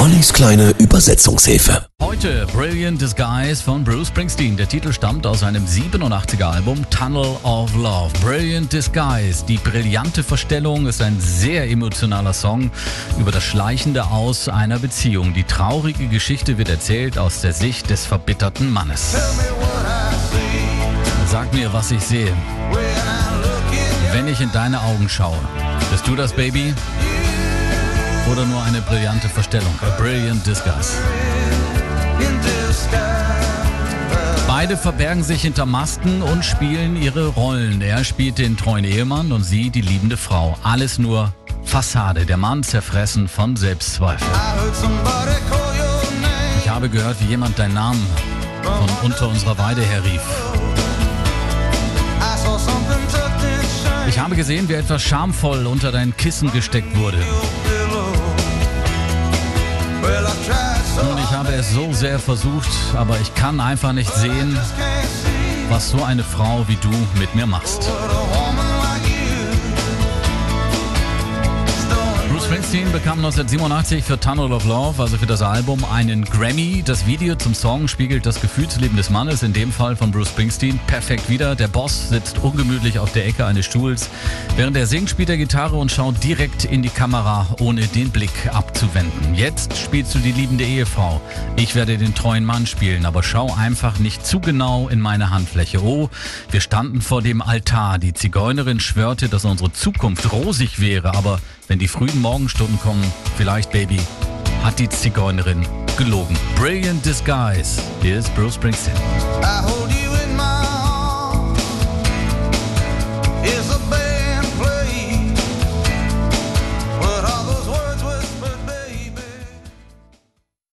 Ollis kleine Übersetzungshilfe. Heute Brilliant Disguise von Bruce Springsteen. Der Titel stammt aus seinem 87er Album Tunnel of Love. Brilliant Disguise, die brillante Verstellung, ist ein sehr emotionaler Song über das schleichende Aus einer Beziehung. Die traurige Geschichte wird erzählt aus der Sicht des verbitterten Mannes. Sag mir, was ich sehe. Wenn ich in deine Augen schaue, bist du das Baby? Oder nur eine brillante Verstellung? A brilliant disguise. Beide verbergen sich hinter Masken und spielen ihre Rollen. Er spielt den treuen Ehemann und sie die liebende Frau. Alles nur Fassade. Der Mann zerfressen von Selbstzweifel. Ich habe gehört, wie jemand deinen Namen von unter unserer Weide her rief. Ich habe gesehen, wie etwas schamvoll unter dein Kissen gesteckt wurde. Nun, ich habe es so sehr versucht, aber ich kann einfach nicht sehen, was so eine Frau wie du mit mir machst. Springsteen bekam 1987 für Tunnel of Love, also für das Album, einen Grammy. Das Video zum Song spiegelt das Gefühlsleben des Mannes, in dem Fall von Bruce Springsteen, perfekt wieder. Der Boss sitzt ungemütlich auf der Ecke eines Stuhls. Während er singt, spielt er Gitarre und schaut direkt in die Kamera, ohne den Blick abzuwenden. Jetzt spielst du die liebende Ehefrau. Ich werde den treuen Mann spielen, aber schau einfach nicht zu genau in meine Handfläche. Oh, wir standen vor dem Altar. Die Zigeunerin schwörte, dass unsere Zukunft rosig wäre, aber wenn die frühen Morgenstunden kommen, vielleicht, Baby, hat die Zigeunerin gelogen. Brilliant Disguise. Hier ist Bruce Springsteen.